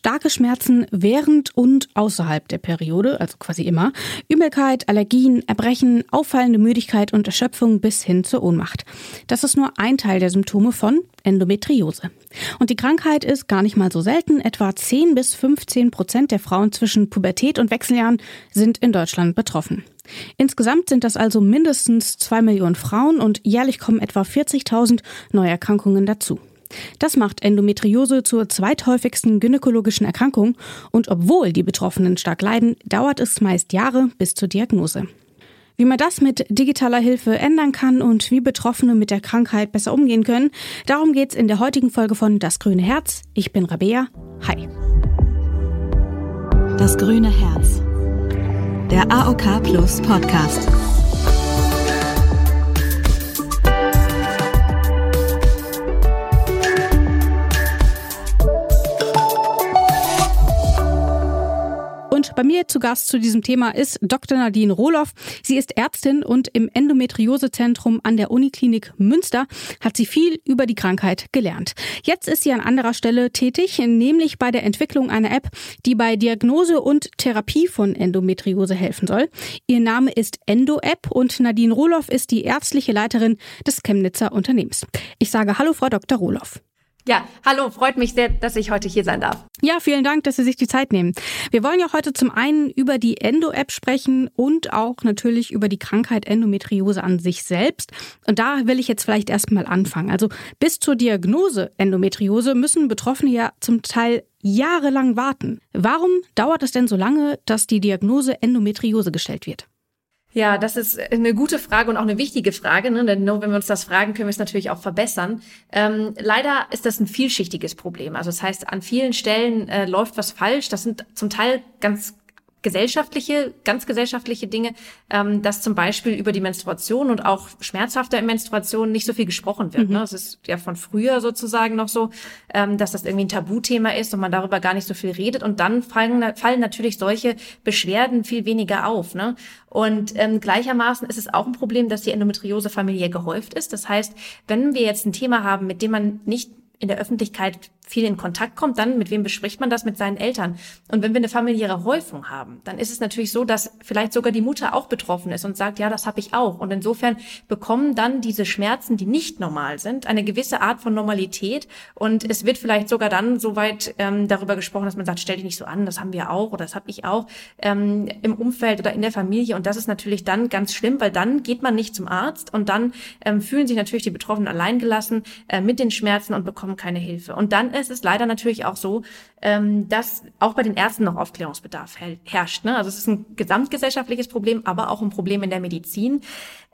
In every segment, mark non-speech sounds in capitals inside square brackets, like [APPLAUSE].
starke Schmerzen während und außerhalb der Periode, also quasi immer, Übelkeit, Allergien, Erbrechen, auffallende Müdigkeit und Erschöpfung bis hin zur Ohnmacht. Das ist nur ein Teil der Symptome von Endometriose. Und die Krankheit ist gar nicht mal so selten. Etwa 10 bis 15 Prozent der Frauen zwischen Pubertät und Wechseljahren sind in Deutschland betroffen. Insgesamt sind das also mindestens zwei Millionen Frauen und jährlich kommen etwa 40.000 Neuerkrankungen dazu. Das macht Endometriose zur zweithäufigsten gynäkologischen Erkrankung und obwohl die Betroffenen stark leiden, dauert es meist Jahre bis zur Diagnose. Wie man das mit digitaler Hilfe ändern kann und wie Betroffene mit der Krankheit besser umgehen können, darum geht's in der heutigen Folge von Das Grüne Herz. Ich bin Rabea. Hi. Das Grüne Herz. Der AOK Plus Podcast. Bei mir zu Gast zu diesem Thema ist Dr. Nadine Rohloff. Sie ist Ärztin und im Endometriosezentrum an der Uniklinik Münster hat sie viel über die Krankheit gelernt. Jetzt ist sie an anderer Stelle tätig, nämlich bei der Entwicklung einer App, die bei Diagnose und Therapie von Endometriose helfen soll. Ihr Name ist Endo-App und Nadine Rohloff ist die ärztliche Leiterin des Chemnitzer Unternehmens. Ich sage Hallo, Frau Dr. Rohloff. Ja, hallo, freut mich sehr, dass ich heute hier sein darf. Ja, vielen Dank, dass Sie sich die Zeit nehmen. Wir wollen ja heute zum einen über die Endo-App sprechen und auch natürlich über die Krankheit Endometriose an sich selbst. Und da will ich jetzt vielleicht erstmal anfangen. Also bis zur Diagnose Endometriose müssen Betroffene ja zum Teil jahrelang warten. Warum dauert es denn so lange, dass die Diagnose Endometriose gestellt wird? Ja, das ist eine gute Frage und auch eine wichtige Frage, ne? denn nur wenn wir uns das fragen, können wir es natürlich auch verbessern. Ähm, leider ist das ein vielschichtiges Problem. Also das heißt, an vielen Stellen äh, läuft was falsch. Das sind zum Teil ganz gesellschaftliche, ganz gesellschaftliche Dinge, ähm, dass zum Beispiel über die Menstruation und auch schmerzhafter Menstruation nicht so viel gesprochen wird. Mhm. Ne? Das ist ja von früher sozusagen noch so, ähm, dass das irgendwie ein Tabuthema ist und man darüber gar nicht so viel redet. Und dann fallen, fallen natürlich solche Beschwerden viel weniger auf. Ne? Und ähm, gleichermaßen ist es auch ein Problem, dass die Endometriose familiär gehäuft ist. Das heißt, wenn wir jetzt ein Thema haben, mit dem man nicht in der Öffentlichkeit viel in Kontakt kommt, dann mit wem bespricht man das mit seinen Eltern? Und wenn wir eine familiäre Häufung haben, dann ist es natürlich so, dass vielleicht sogar die Mutter auch betroffen ist und sagt, ja, das habe ich auch. Und insofern bekommen dann diese Schmerzen, die nicht normal sind, eine gewisse Art von Normalität. Und es wird vielleicht sogar dann so weit ähm, darüber gesprochen, dass man sagt, stell dich nicht so an, das haben wir auch oder das habe ich auch ähm, im Umfeld oder in der Familie. Und das ist natürlich dann ganz schlimm, weil dann geht man nicht zum Arzt und dann ähm, fühlen sich natürlich die Betroffenen alleingelassen äh, mit den Schmerzen und bekommen keine Hilfe. Und dann es ist leider natürlich auch so, ähm, dass auch bei den Ärzten noch Aufklärungsbedarf herrscht. Ne? Also es ist ein gesamtgesellschaftliches Problem, aber auch ein Problem in der Medizin.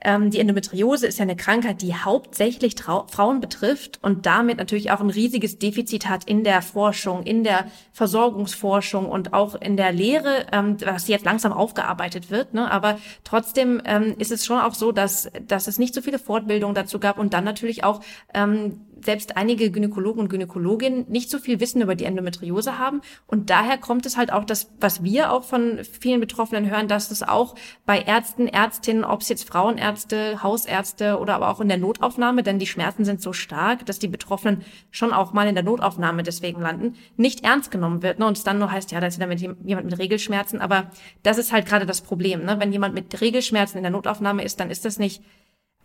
Ähm, die Endometriose ist ja eine Krankheit, die hauptsächlich Trau Frauen betrifft und damit natürlich auch ein riesiges Defizit hat in der Forschung, in der Versorgungsforschung und auch in der Lehre, ähm, was jetzt langsam aufgearbeitet wird. Ne? Aber trotzdem ähm, ist es schon auch so, dass, dass es nicht so viele Fortbildungen dazu gab und dann natürlich auch ähm, selbst einige Gynäkologen und Gynäkologinnen nicht so viel Wissen über die Endometriose haben. Und daher kommt es halt auch das, was wir auch von vielen Betroffenen hören, dass es auch bei Ärzten, Ärztinnen, ob es jetzt Frauenärzte, Hausärzte oder aber auch in der Notaufnahme, denn die Schmerzen sind so stark, dass die Betroffenen schon auch mal in der Notaufnahme deswegen landen, nicht ernst genommen wird. Ne? Und es dann nur heißt, ja, da ist wieder mit jemand mit Regelschmerzen. Aber das ist halt gerade das Problem. Ne? Wenn jemand mit Regelschmerzen in der Notaufnahme ist, dann ist das nicht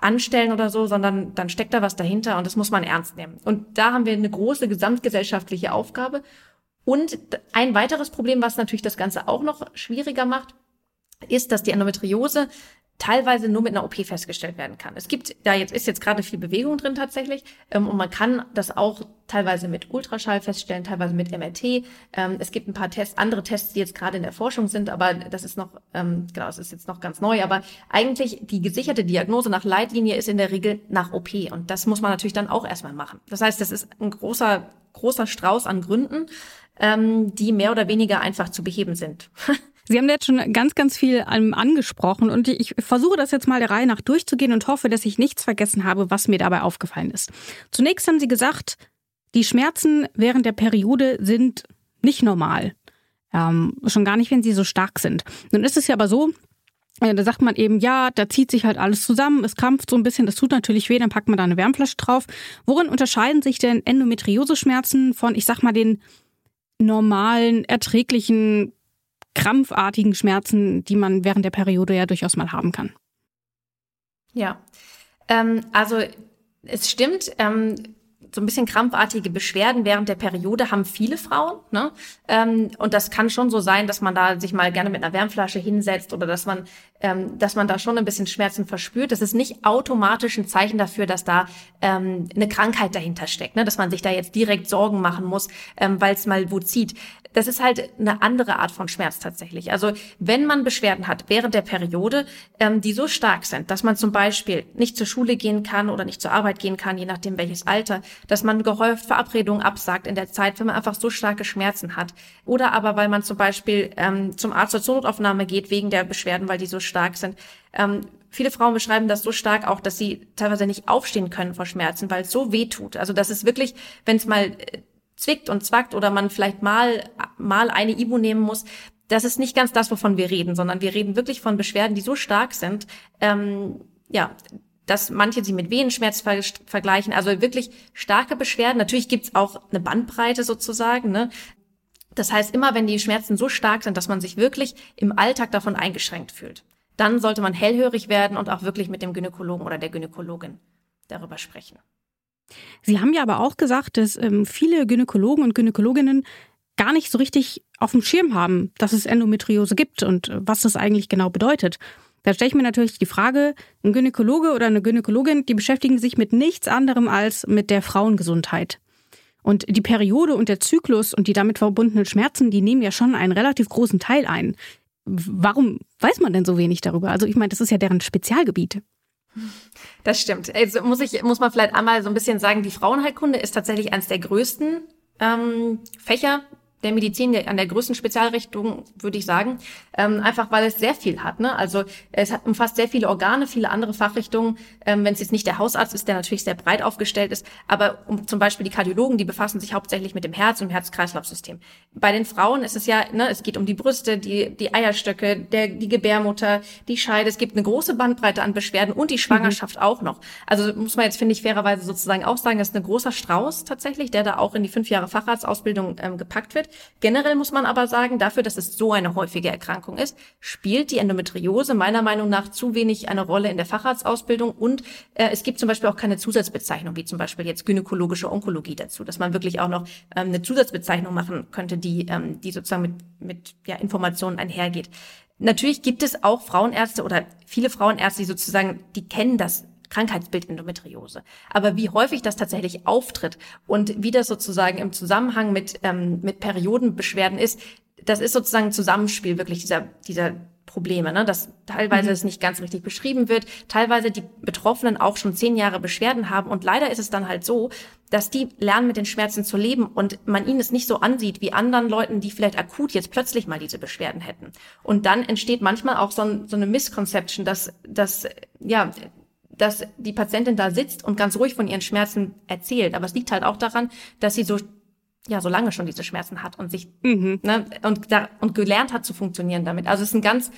anstellen oder so, sondern dann steckt da was dahinter und das muss man ernst nehmen. Und da haben wir eine große gesamtgesellschaftliche Aufgabe. Und ein weiteres Problem, was natürlich das Ganze auch noch schwieriger macht, ist, dass die Endometriose teilweise nur mit einer OP festgestellt werden kann. Es gibt, da jetzt ist jetzt gerade viel Bewegung drin tatsächlich, ähm, und man kann das auch teilweise mit Ultraschall feststellen, teilweise mit MRT. Ähm, es gibt ein paar Tests, andere Tests, die jetzt gerade in der Forschung sind, aber das ist noch, ähm, genau, das ist jetzt noch ganz neu. Aber eigentlich die gesicherte Diagnose nach Leitlinie ist in der Regel nach OP und das muss man natürlich dann auch erstmal machen. Das heißt, das ist ein großer großer Strauß an Gründen, ähm, die mehr oder weniger einfach zu beheben sind. [LAUGHS] Sie haben jetzt schon ganz, ganz viel angesprochen und ich versuche das jetzt mal der Reihe nach durchzugehen und hoffe, dass ich nichts vergessen habe, was mir dabei aufgefallen ist. Zunächst haben Sie gesagt, die Schmerzen während der Periode sind nicht normal. Ähm, schon gar nicht, wenn sie so stark sind. Nun ist es ja aber so, äh, da sagt man eben, ja, da zieht sich halt alles zusammen, es krampft so ein bisschen, das tut natürlich weh, dann packt man da eine Wärmflasche drauf. Worin unterscheiden sich denn Endometrioseschmerzen von, ich sag mal, den normalen, erträglichen, krampfartigen Schmerzen, die man während der Periode ja durchaus mal haben kann. Ja, ähm, also es stimmt, ähm, so ein bisschen krampfartige Beschwerden während der Periode haben viele Frauen. Ne? Ähm, und das kann schon so sein, dass man da sich mal gerne mit einer Wärmflasche hinsetzt oder dass man, ähm, dass man da schon ein bisschen Schmerzen verspürt. Das ist nicht automatisch ein Zeichen dafür, dass da ähm, eine Krankheit dahinter steckt, ne? dass man sich da jetzt direkt Sorgen machen muss, ähm, weil es mal wo zieht das ist halt eine andere Art von Schmerz tatsächlich. Also wenn man Beschwerden hat während der Periode, ähm, die so stark sind, dass man zum Beispiel nicht zur Schule gehen kann oder nicht zur Arbeit gehen kann, je nachdem welches Alter, dass man gehäuft Verabredungen absagt in der Zeit, wenn man einfach so starke Schmerzen hat. Oder aber weil man zum Beispiel ähm, zum Arzt zur Notaufnahme geht wegen der Beschwerden, weil die so stark sind. Ähm, viele Frauen beschreiben das so stark auch, dass sie teilweise nicht aufstehen können vor Schmerzen, weil es so weh tut. Also das ist wirklich, wenn es mal äh, zwickt und zwackt oder man vielleicht mal, mal eine Ibu nehmen muss, das ist nicht ganz das, wovon wir reden, sondern wir reden wirklich von Beschwerden, die so stark sind, ähm, ja, dass manche sie mit Venenschmerz ver vergleichen. Also wirklich starke Beschwerden. Natürlich gibt's auch eine Bandbreite sozusagen. Ne? Das heißt, immer wenn die Schmerzen so stark sind, dass man sich wirklich im Alltag davon eingeschränkt fühlt, dann sollte man hellhörig werden und auch wirklich mit dem Gynäkologen oder der Gynäkologin darüber sprechen. Sie haben ja aber auch gesagt, dass ähm, viele Gynäkologen und Gynäkologinnen gar nicht so richtig auf dem Schirm haben, dass es Endometriose gibt und äh, was das eigentlich genau bedeutet. Da stelle ich mir natürlich die Frage, ein Gynäkologe oder eine Gynäkologin, die beschäftigen sich mit nichts anderem als mit der Frauengesundheit. Und die Periode und der Zyklus und die damit verbundenen Schmerzen, die nehmen ja schon einen relativ großen Teil ein. Warum weiß man denn so wenig darüber? Also ich meine, das ist ja deren Spezialgebiet. Das stimmt. Also muss ich, muss man vielleicht einmal so ein bisschen sagen, die Frauenheilkunde ist tatsächlich eines der größten ähm, Fächer der Medizin an der größten Spezialrichtung, würde ich sagen, ähm, einfach weil es sehr viel hat. Ne? Also es hat, umfasst sehr viele Organe, viele andere Fachrichtungen. Ähm, Wenn es jetzt nicht der Hausarzt ist, der natürlich sehr breit aufgestellt ist, aber um, zum Beispiel die Kardiologen, die befassen sich hauptsächlich mit dem Herz und dem Herz-Kreislauf-System. Bei den Frauen ist es ja, ne, es geht um die Brüste, die, die Eierstöcke, der, die Gebärmutter, die Scheide. Es gibt eine große Bandbreite an Beschwerden und die Schwangerschaft mhm. auch noch. Also muss man jetzt, finde ich, fairerweise sozusagen auch sagen, das ist ein großer Strauß tatsächlich, der da auch in die fünf Jahre Facharztausbildung ähm, gepackt wird. Generell muss man aber sagen, dafür, dass es so eine häufige Erkrankung ist, spielt die Endometriose meiner Meinung nach zu wenig eine Rolle in der Facharztausbildung und äh, es gibt zum Beispiel auch keine Zusatzbezeichnung, wie zum Beispiel jetzt gynäkologische Onkologie dazu, dass man wirklich auch noch ähm, eine Zusatzbezeichnung machen könnte, die, ähm, die sozusagen mit, mit ja, Informationen einhergeht. Natürlich gibt es auch Frauenärzte oder viele Frauenärzte, die sozusagen, die kennen das Krankheitsbild Endometriose. Aber wie häufig das tatsächlich auftritt und wie das sozusagen im Zusammenhang mit, ähm, mit Periodenbeschwerden ist, das ist sozusagen ein Zusammenspiel wirklich dieser, dieser Probleme, ne? dass teilweise mhm. es nicht ganz richtig beschrieben wird, teilweise die Betroffenen auch schon zehn Jahre Beschwerden haben und leider ist es dann halt so, dass die lernen mit den Schmerzen zu leben und man ihnen es nicht so ansieht wie anderen Leuten, die vielleicht akut jetzt plötzlich mal diese Beschwerden hätten. Und dann entsteht manchmal auch so, ein, so eine Misconception, dass, dass ja dass die Patientin da sitzt und ganz ruhig von ihren Schmerzen erzählt. Aber es liegt halt auch daran, dass sie so ja so lange schon diese Schmerzen hat und sich mhm. ne, und da, und gelernt hat zu funktionieren damit. Also es ist ein ganz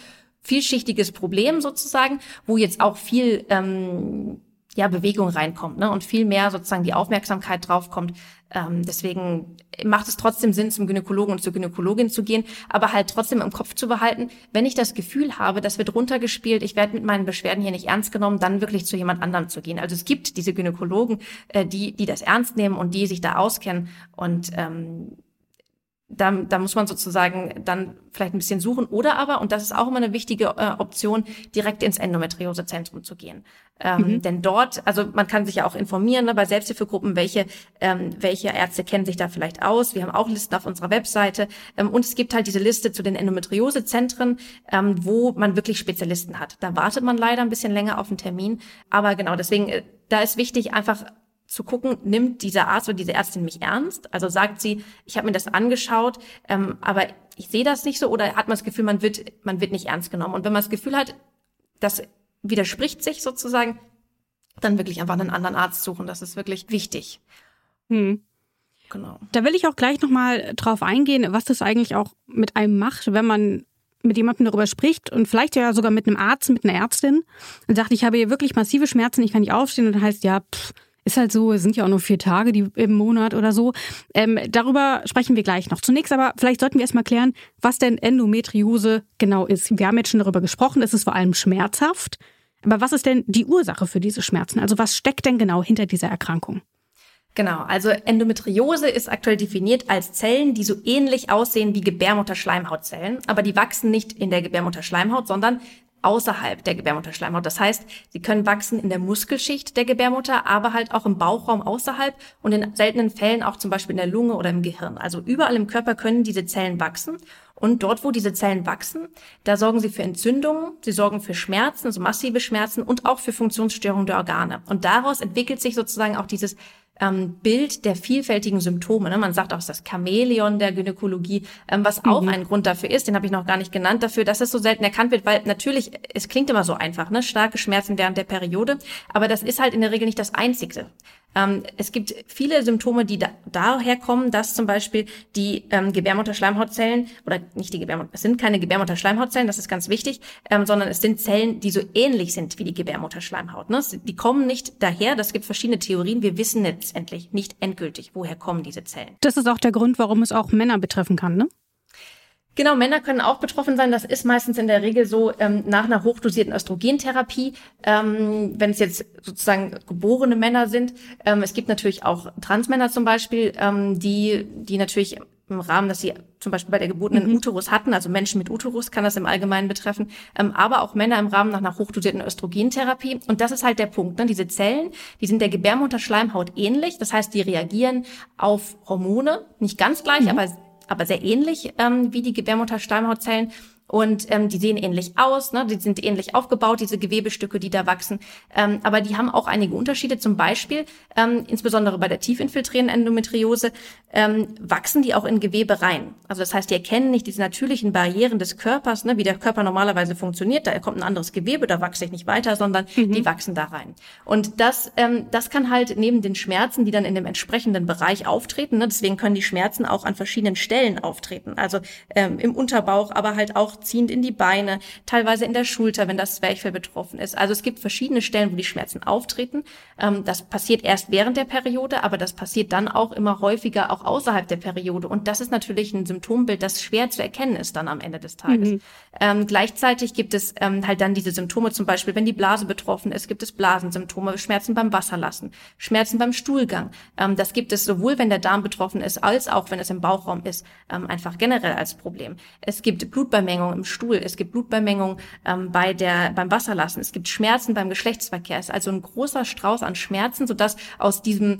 vielschichtiges Problem sozusagen, wo jetzt auch viel ähm, ja, Bewegung reinkommt ne? und viel mehr sozusagen die Aufmerksamkeit draufkommt. Ähm, deswegen macht es trotzdem Sinn, zum Gynäkologen und zur Gynäkologin zu gehen, aber halt trotzdem im Kopf zu behalten, wenn ich das Gefühl habe, das wird runtergespielt, ich werde mit meinen Beschwerden hier nicht ernst genommen, dann wirklich zu jemand anderem zu gehen. Also es gibt diese Gynäkologen, äh, die, die das ernst nehmen und die sich da auskennen und ähm, da, da muss man sozusagen dann vielleicht ein bisschen suchen oder aber, und das ist auch immer eine wichtige äh, Option, direkt ins Endometriosezentrum zu gehen. Ähm, mhm. Denn dort, also man kann sich ja auch informieren ne, bei Selbsthilfegruppen, welche, ähm, welche Ärzte kennen sich da vielleicht aus. Wir haben auch Listen auf unserer Webseite. Ähm, und es gibt halt diese Liste zu den Endometriosezentren, ähm, wo man wirklich Spezialisten hat. Da wartet man leider ein bisschen länger auf einen Termin. Aber genau, deswegen, äh, da ist wichtig, einfach zu gucken, nimmt dieser Arzt oder diese Ärztin mich ernst? Also sagt sie, ich habe mir das angeschaut, ähm, aber ich sehe das nicht so oder hat man das Gefühl, man wird, man wird nicht ernst genommen? Und wenn man das Gefühl hat, das widerspricht sich sozusagen, dann wirklich einfach einen anderen Arzt suchen. Das ist wirklich wichtig. Hm. Genau. Da will ich auch gleich nochmal drauf eingehen, was das eigentlich auch mit einem macht, wenn man mit jemandem darüber spricht und vielleicht ja sogar mit einem Arzt, mit einer Ärztin und sagt, ich habe hier wirklich massive Schmerzen, ich kann nicht aufstehen und dann heißt ja, pff, Ist halt so, es sind ja auch nur vier Tage die, im Monat oder so. Ähm, darüber sprechen wir gleich noch. Zunächst aber, vielleicht sollten wir erstmal klären, was denn Endometriose genau ist. Wir haben jetzt schon darüber gesprochen, es ist vor allem schmerzhaft. Aber was ist denn die Ursache für diese Schmerzen? Also was steckt denn genau hinter dieser Erkrankung? Genau, also Endometriose ist aktuell definiert als Zellen, die so ähnlich aussehen wie Gebärmutterschleimhautzellen, aber die wachsen nicht in der Gebärmutterschleimhaut, sondern außerhalb der Gebärmutterschleimhaut. Das heißt, sie können wachsen in der Muskelschicht der Gebärmutter, aber halt auch im Bauchraum außerhalb und in seltenen Fällen auch zum Beispiel in der Lunge oder im Gehirn. Also überall im Körper können diese Zellen wachsen. Und dort, wo diese Zellen wachsen, da sorgen sie für Entzündungen, sie sorgen für Schmerzen, also massive Schmerzen und auch für Funktionsstörungen der Organe. Und daraus entwickelt sich sozusagen auch dieses ähm, Bild der vielfältigen Symptome. Ne? Man sagt auch, das Chamäleon der Gynäkologie, ähm, was auch mhm. ein Grund dafür ist, den habe ich noch gar nicht genannt, dafür, dass es so selten erkannt wird, weil natürlich, es klingt immer so einfach, ne? starke Schmerzen während der Periode, aber das ist halt in der Regel nicht das Einzige. Ähm, es gibt viele Symptome, die da, daher kommen, dass zum Beispiel die ähm, Gebärmutterschleimhautzellen oder nicht die Gebärmutter, es sind keine Gebärmutterschleimhautzellen, das ist ganz wichtig, ähm, sondern es sind Zellen, die so ähnlich sind wie die Gebärmutterschleimhaut. Ne? Die kommen nicht daher, das gibt verschiedene Theorien, wir wissen letztendlich nicht endgültig, woher kommen diese Zellen. Das ist auch der Grund, warum es auch Männer betreffen kann, ne? Genau, Männer können auch betroffen sein. Das ist meistens in der Regel so ähm, nach einer hochdosierten Östrogentherapie, ähm, wenn es jetzt sozusagen geborene Männer sind. Ähm, es gibt natürlich auch Transmänner zum Beispiel, ähm, die, die natürlich im Rahmen, dass sie zum Beispiel bei der Geburt einen mhm. Uterus hatten, also Menschen mit Uterus kann das im Allgemeinen betreffen, ähm, aber auch Männer im Rahmen nach einer hochdosierten Östrogentherapie. Und das ist halt der Punkt. Ne? Diese Zellen, die sind der Gebärmutterschleimhaut ähnlich. Das heißt, die reagieren auf Hormone, nicht ganz gleich, mhm. aber aber sehr ähnlich ähm, wie die Gebärmutterschleimhautzellen und ähm, die sehen ähnlich aus, ne? die sind ähnlich aufgebaut, diese Gewebestücke, die da wachsen. Ähm, aber die haben auch einige Unterschiede. Zum Beispiel, ähm, insbesondere bei der tiefinfiltrierenden Endometriose, ähm, wachsen die auch in Gewebe rein. Also das heißt, die erkennen nicht diese natürlichen Barrieren des Körpers, ne? wie der Körper normalerweise funktioniert. Da kommt ein anderes Gewebe, da wachse ich nicht weiter, sondern mhm. die wachsen da rein. Und das, ähm, das kann halt neben den Schmerzen, die dann in dem entsprechenden Bereich auftreten, ne? deswegen können die Schmerzen auch an verschiedenen Stellen auftreten. Also ähm, im Unterbauch, aber halt auch ziehend in die Beine, teilweise in der Schulter, wenn das Zwerchfell betroffen ist. Also es gibt verschiedene Stellen, wo die Schmerzen auftreten. Ähm, das passiert erst während der Periode, aber das passiert dann auch immer häufiger auch außerhalb der Periode. Und das ist natürlich ein Symptombild, das schwer zu erkennen ist dann am Ende des Tages. Mhm. Ähm, gleichzeitig gibt es ähm, halt dann diese Symptome, zum Beispiel, wenn die Blase betroffen ist, gibt es Blasensymptome, Schmerzen beim Wasserlassen, Schmerzen beim Stuhlgang. Ähm, das gibt es sowohl, wenn der Darm betroffen ist, als auch, wenn es im Bauchraum ist, ähm, einfach generell als Problem. Es gibt Blutbeimengung im Stuhl, es gibt Blutbeimengung ähm, bei der, beim Wasserlassen, es gibt Schmerzen beim Geschlechtsverkehr. Es ist also ein großer Strauß an Schmerzen, sodass aus diesem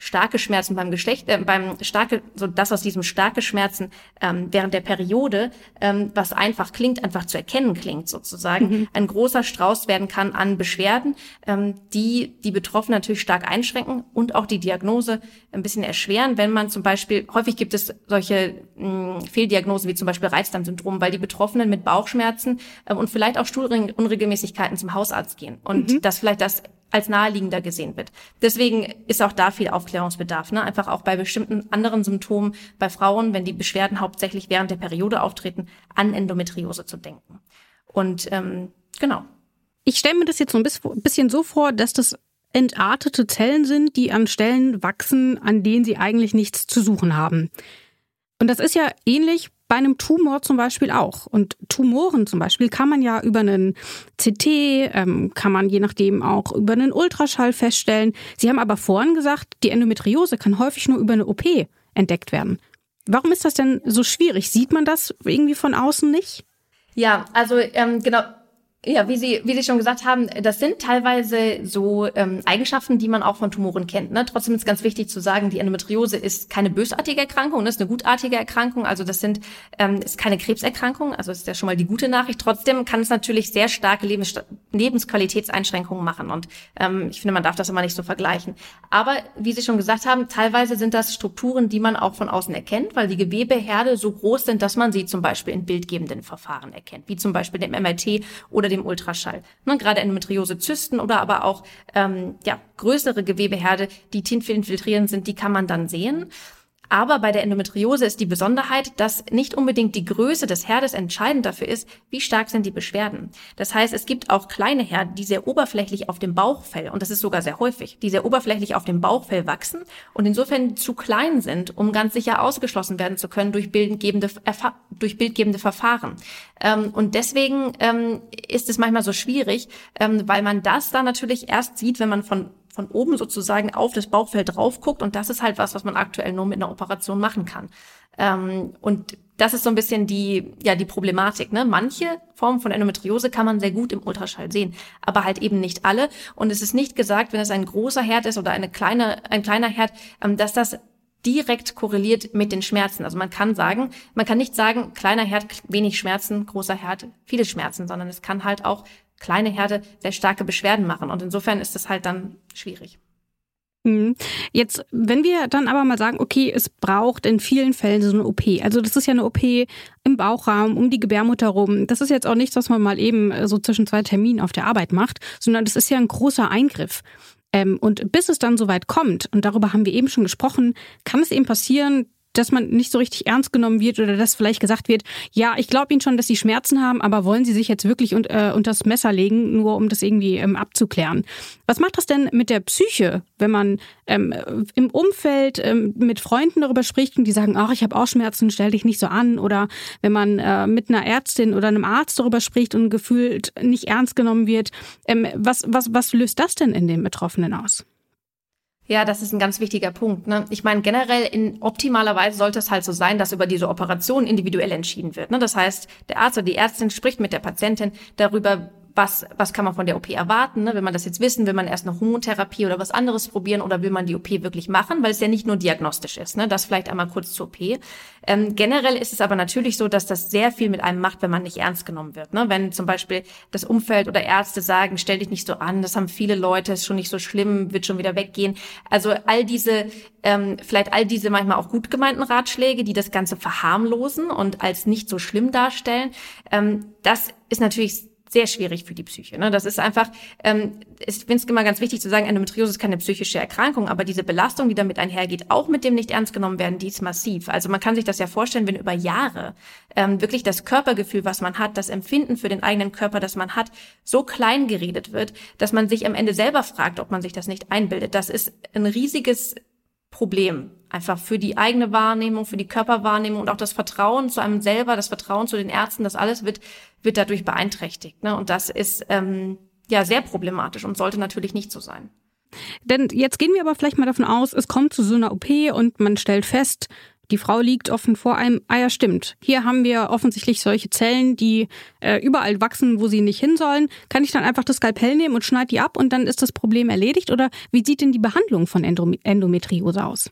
starke Schmerzen beim Geschlecht, äh, beim starke, so das aus diesem starke Schmerzen ähm, während der Periode, ähm, was einfach klingt, einfach zu erkennen klingt sozusagen, mhm. ein großer Strauß werden kann an Beschwerden, ähm, die die Betroffenen natürlich stark einschränken und auch die Diagnose ein bisschen erschweren, wenn man zum Beispiel, häufig gibt es solche mh, Fehldiagnosen wie zum Beispiel Reizdarmsyndrom, weil die Betroffenen mit Bauchschmerzen äh, und vielleicht auch Stuhlunregelmäßigkeiten zum Hausarzt gehen und mhm. das vielleicht das als naheliegender gesehen wird. Deswegen ist auch da viel Aufklärungsbedarf. Ne? Einfach auch bei bestimmten anderen Symptomen bei Frauen, wenn die Beschwerden hauptsächlich während der Periode auftreten, an Endometriose zu denken. Und ähm, genau. Ich stelle mir das jetzt so ein bisschen so vor, dass das entartete Zellen sind, die an Stellen wachsen, an denen sie eigentlich nichts zu suchen haben. Und das ist ja ähnlich bei einem Tumor zum Beispiel auch. Und Tumoren zum Beispiel kann man ja über einen CT, ähm, kann man je nachdem auch über einen Ultraschall feststellen. Sie haben aber vorhin gesagt, die Endometriose kann häufig nur über eine OP entdeckt werden. Warum ist das denn so schwierig? Sieht man das irgendwie von außen nicht? Ja, also ähm, genau, ja, wie Sie, wie Sie schon gesagt haben, das sind teilweise so ähm, Eigenschaften, die man auch von Tumoren kennt. Ne? Trotzdem ist ganz wichtig zu sagen, die Endometriose ist keine bösartige Erkrankung, das ist eine gutartige Erkrankung. Also das sind ähm, ist keine Krebserkrankung, also ist ja schon mal die gute Nachricht. Trotzdem kann es natürlich sehr starke Lebens Lebensqualitätseinschränkungen machen und ähm, ich finde, man darf das immer nicht so vergleichen. Aber wie Sie schon gesagt haben, teilweise sind das Strukturen, die man auch von außen erkennt, weil die Gewebeherde so groß sind, dass man sie zum Beispiel in bildgebenden Verfahren erkennt, wie zum Beispiel dem MRT oder dem Ultraschall. Ne, gerade Endometriose-Zysten oder aber auch ähm, ja, größere Gewebeherde, die infiltrierend sind, die kann man dann sehen. Aber bei der Endometriose ist die Besonderheit, dass nicht unbedingt die Größe des Herdes entscheidend dafür ist, wie stark sind die Beschwerden. Das heißt, es gibt auch kleine Herde, die sehr oberflächlich auf dem Bauchfell, und das ist sogar sehr häufig, die sehr oberflächlich auf dem Bauchfell wachsen und insofern zu klein sind, um ganz sicher ausgeschlossen werden zu können durch bildgebende, durch bildgebende Verfahren. Ähm, und deswegen ähm, ist es manchmal so schwierig, ähm, weil man das dann natürlich erst sieht, wenn man von von oben sozusagen auf das Bauchfell drauf guckt. Und das ist halt was, was man aktuell nur mit einer Operation machen kann. Ähm, und das ist so ein bisschen die, ja, die Problematik. Ne? Manche Formen von Endometriose kann man sehr gut im Ultraschall sehen, aber halt eben nicht alle. Und es ist nicht gesagt, wenn es ein großer Herd ist oder eine kleine, ein kleiner Herd, ähm, dass das direkt korreliert mit den Schmerzen. Also man kann sagen, man kann nicht sagen, kleiner Herd, wenig Schmerzen, großer Herd, viele Schmerzen, sondern es kann halt auch kleine Herde sehr starke Beschwerden machen. Und insofern ist das halt dann schwierig. Mhm. Jetzt, wenn wir dann aber mal sagen, okay, es braucht in vielen Fällen so eine OP. Also das ist ja eine OP im Bauchraum, um die Gebärmutter rum. Das ist jetzt auch nichts, was man mal eben äh, so zwischen zwei Terminen auf der Arbeit macht, sondern das ist ja ein großer Eingriff. Ähm, und bis es dann soweit kommt, und darüber haben wir eben schon gesprochen, kann es eben passieren, dass man nicht so richtig ernst genommen wird oder dass vielleicht gesagt wird, ja, ich glaube Ihnen schon, dass Sie Schmerzen haben, aber wollen Sie sich jetzt wirklich un äh, unter Messer legen, nur um das irgendwie ähm, abzuklären? Was macht das denn mit der Psyche, wenn man ähm, im Umfeld ähm, mit Freunden darüber spricht und die sagen, ach, ich habe auch Schmerzen, stell dich nicht so an? Oder wenn man äh, mit einer Ärztin oder einem Arzt darüber spricht und gefühlt nicht ernst genommen wird, ähm, was, was, was löst das denn in den Betroffenen aus? Ja, das ist ein ganz wichtiger Punkt. Ne? Ich meine, generell in optimaler Weise sollte es halt so sein, dass über diese Operation individuell entschieden wird. Ne? Das heißt, der Arzt oder die Ärztin spricht mit der Patientin darüber, was, was kann man von der OP erwarten? Ne? Will man das jetzt wissen? Will man erst eine Hormontherapie oder was anderes probieren oder will man die OP wirklich machen? Weil es ja nicht nur diagnostisch ist. Ne? Das vielleicht einmal kurz zur OP. Ähm, generell ist es aber natürlich so, dass das sehr viel mit einem macht, wenn man nicht ernst genommen wird. Ne? Wenn zum Beispiel das Umfeld oder Ärzte sagen, stell dich nicht so an, das haben viele Leute, ist schon nicht so schlimm, wird schon wieder weggehen. Also all diese, ähm, vielleicht all diese manchmal auch gut gemeinten Ratschläge, die das Ganze verharmlosen und als nicht so schlimm darstellen, ähm, das ist natürlich sehr schwierig für die Psyche. Ne? Das ist einfach, ähm, ich finde es immer ganz wichtig zu sagen, Endometriose ist keine psychische Erkrankung, aber diese Belastung, die damit einhergeht, auch mit dem nicht ernst genommen werden, die ist massiv. Also man kann sich das ja vorstellen, wenn über Jahre ähm, wirklich das Körpergefühl, was man hat, das Empfinden für den eigenen Körper, das man hat, so klein geredet wird, dass man sich am Ende selber fragt, ob man sich das nicht einbildet. Das ist ein riesiges Problem. Einfach für die eigene Wahrnehmung, für die Körperwahrnehmung und auch das Vertrauen zu einem selber, das Vertrauen zu den Ärzten, das alles wird, wird dadurch beeinträchtigt. Ne? Und das ist ähm, ja sehr problematisch und sollte natürlich nicht so sein. Denn jetzt gehen wir aber vielleicht mal davon aus, es kommt zu so einer OP und man stellt fest, die Frau liegt offen vor einem. Ah ja, stimmt. Hier haben wir offensichtlich solche Zellen, die äh, überall wachsen, wo sie nicht hin sollen. Kann ich dann einfach das Skalpell nehmen und schneide die ab und dann ist das Problem erledigt? Oder wie sieht denn die Behandlung von Endometriose aus?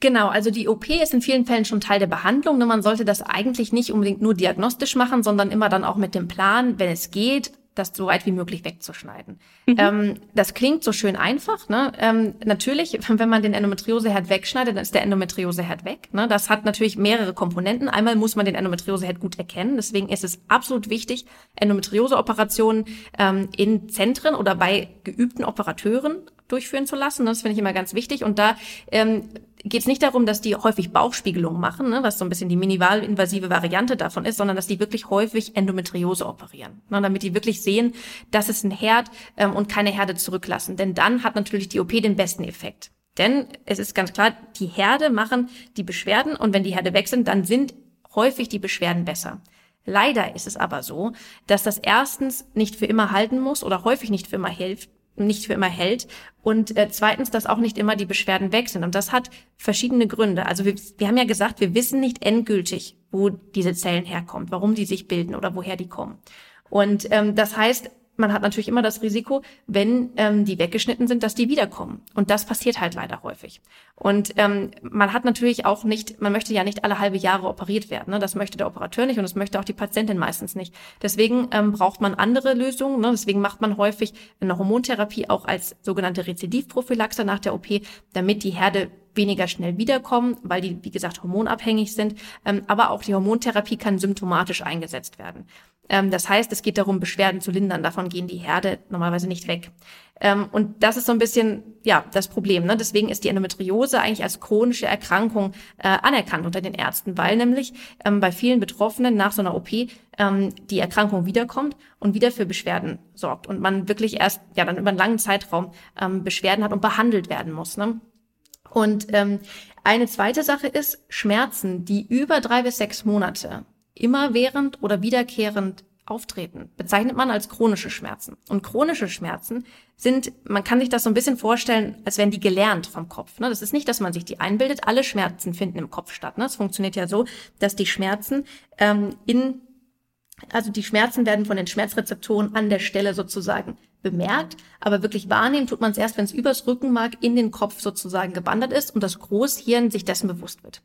Genau, also die OP ist in vielen Fällen schon Teil der Behandlung. Man sollte das eigentlich nicht unbedingt nur diagnostisch machen, sondern immer dann auch mit dem Plan, wenn es geht, das so weit wie möglich wegzuschneiden. Mhm. Ähm, das klingt so schön einfach. Ne? Ähm, natürlich, [LAUGHS] wenn man den Endometrioseherd wegschneidet, dann ist der Endometrioseherd weg. Ne? Das hat natürlich mehrere Komponenten. Einmal muss man den Endometrioseherd gut erkennen. Deswegen ist es absolut wichtig, Endometrioseoperationen ähm, in Zentren oder bei geübten Operateuren durchführen zu lassen. Das finde ich immer ganz wichtig. Und da ähm, geht es nicht darum, dass die häufig Bauchspiegelungen machen, ne, was so ein bisschen die minimalinvasive Variante davon ist, sondern dass die wirklich häufig Endometriose operieren, ne, damit die wirklich sehen, das ist ein Herd ähm, und keine Herde zurücklassen. Denn dann hat natürlich die OP den besten Effekt. Denn es ist ganz klar, die Herde machen die Beschwerden und wenn die Herde weg sind, dann sind häufig die Beschwerden besser. Leider ist es aber so, dass das erstens nicht für immer halten muss oder häufig nicht für immer hilft, nicht für immer hält und äh, zweitens, dass auch nicht immer die Beschwerden weg sind. Und das hat verschiedene Gründe. Also wir, wir haben ja gesagt, wir wissen nicht endgültig, wo diese Zellen herkommen, warum die sich bilden oder woher die kommen. Und ähm, das heißt, man hat natürlich immer das Risiko, wenn ähm, die weggeschnitten sind, dass die wiederkommen. Und das passiert halt leider häufig. Und ähm, man hat natürlich auch nicht, man möchte ja nicht alle halbe Jahre operiert werden. Ne? Das möchte der Operateur nicht und das möchte auch die Patientin meistens nicht. Deswegen ähm, braucht man andere Lösungen. Ne? Deswegen macht man häufig eine Hormontherapie auch als sogenannte Rezidivprophylaxe nach der OP, damit die Herde weniger schnell wiederkommen, weil die, wie gesagt, hormonabhängig sind. Ähm, aber auch die Hormontherapie kann symptomatisch eingesetzt werden. Ähm, das heißt, es geht darum, Beschwerden zu lindern. Davon gehen die Herde normalerweise nicht weg. Ähm, und das ist so ein bisschen, ja, das Problem. Ne? Deswegen ist die Endometriose eigentlich als chronische Erkrankung äh, anerkannt unter den Ärzten, weil nämlich ähm, bei vielen Betroffenen nach so einer OP ähm, die Erkrankung wiederkommt und wieder für Beschwerden sorgt. Und man wirklich erst, ja, dann über einen langen Zeitraum ähm, Beschwerden hat und behandelt werden muss. Ne? Und ähm, eine zweite Sache ist Schmerzen, die über drei bis sechs Monate immerwährend oder wiederkehrend auftreten, bezeichnet man als chronische Schmerzen. Und chronische Schmerzen sind, man kann sich das so ein bisschen vorstellen, als wären die gelernt vom Kopf. Ne? Das ist nicht, dass man sich die einbildet. Alle Schmerzen finden im Kopf statt. Ne? Es funktioniert ja so, dass die Schmerzen ähm, in, also die Schmerzen werden von den Schmerzrezeptoren an der Stelle sozusagen bemerkt, aber wirklich wahrnehmen tut man es erst, wenn es übers Rückenmark in den Kopf sozusagen gewandert ist und das Großhirn sich dessen bewusst wird.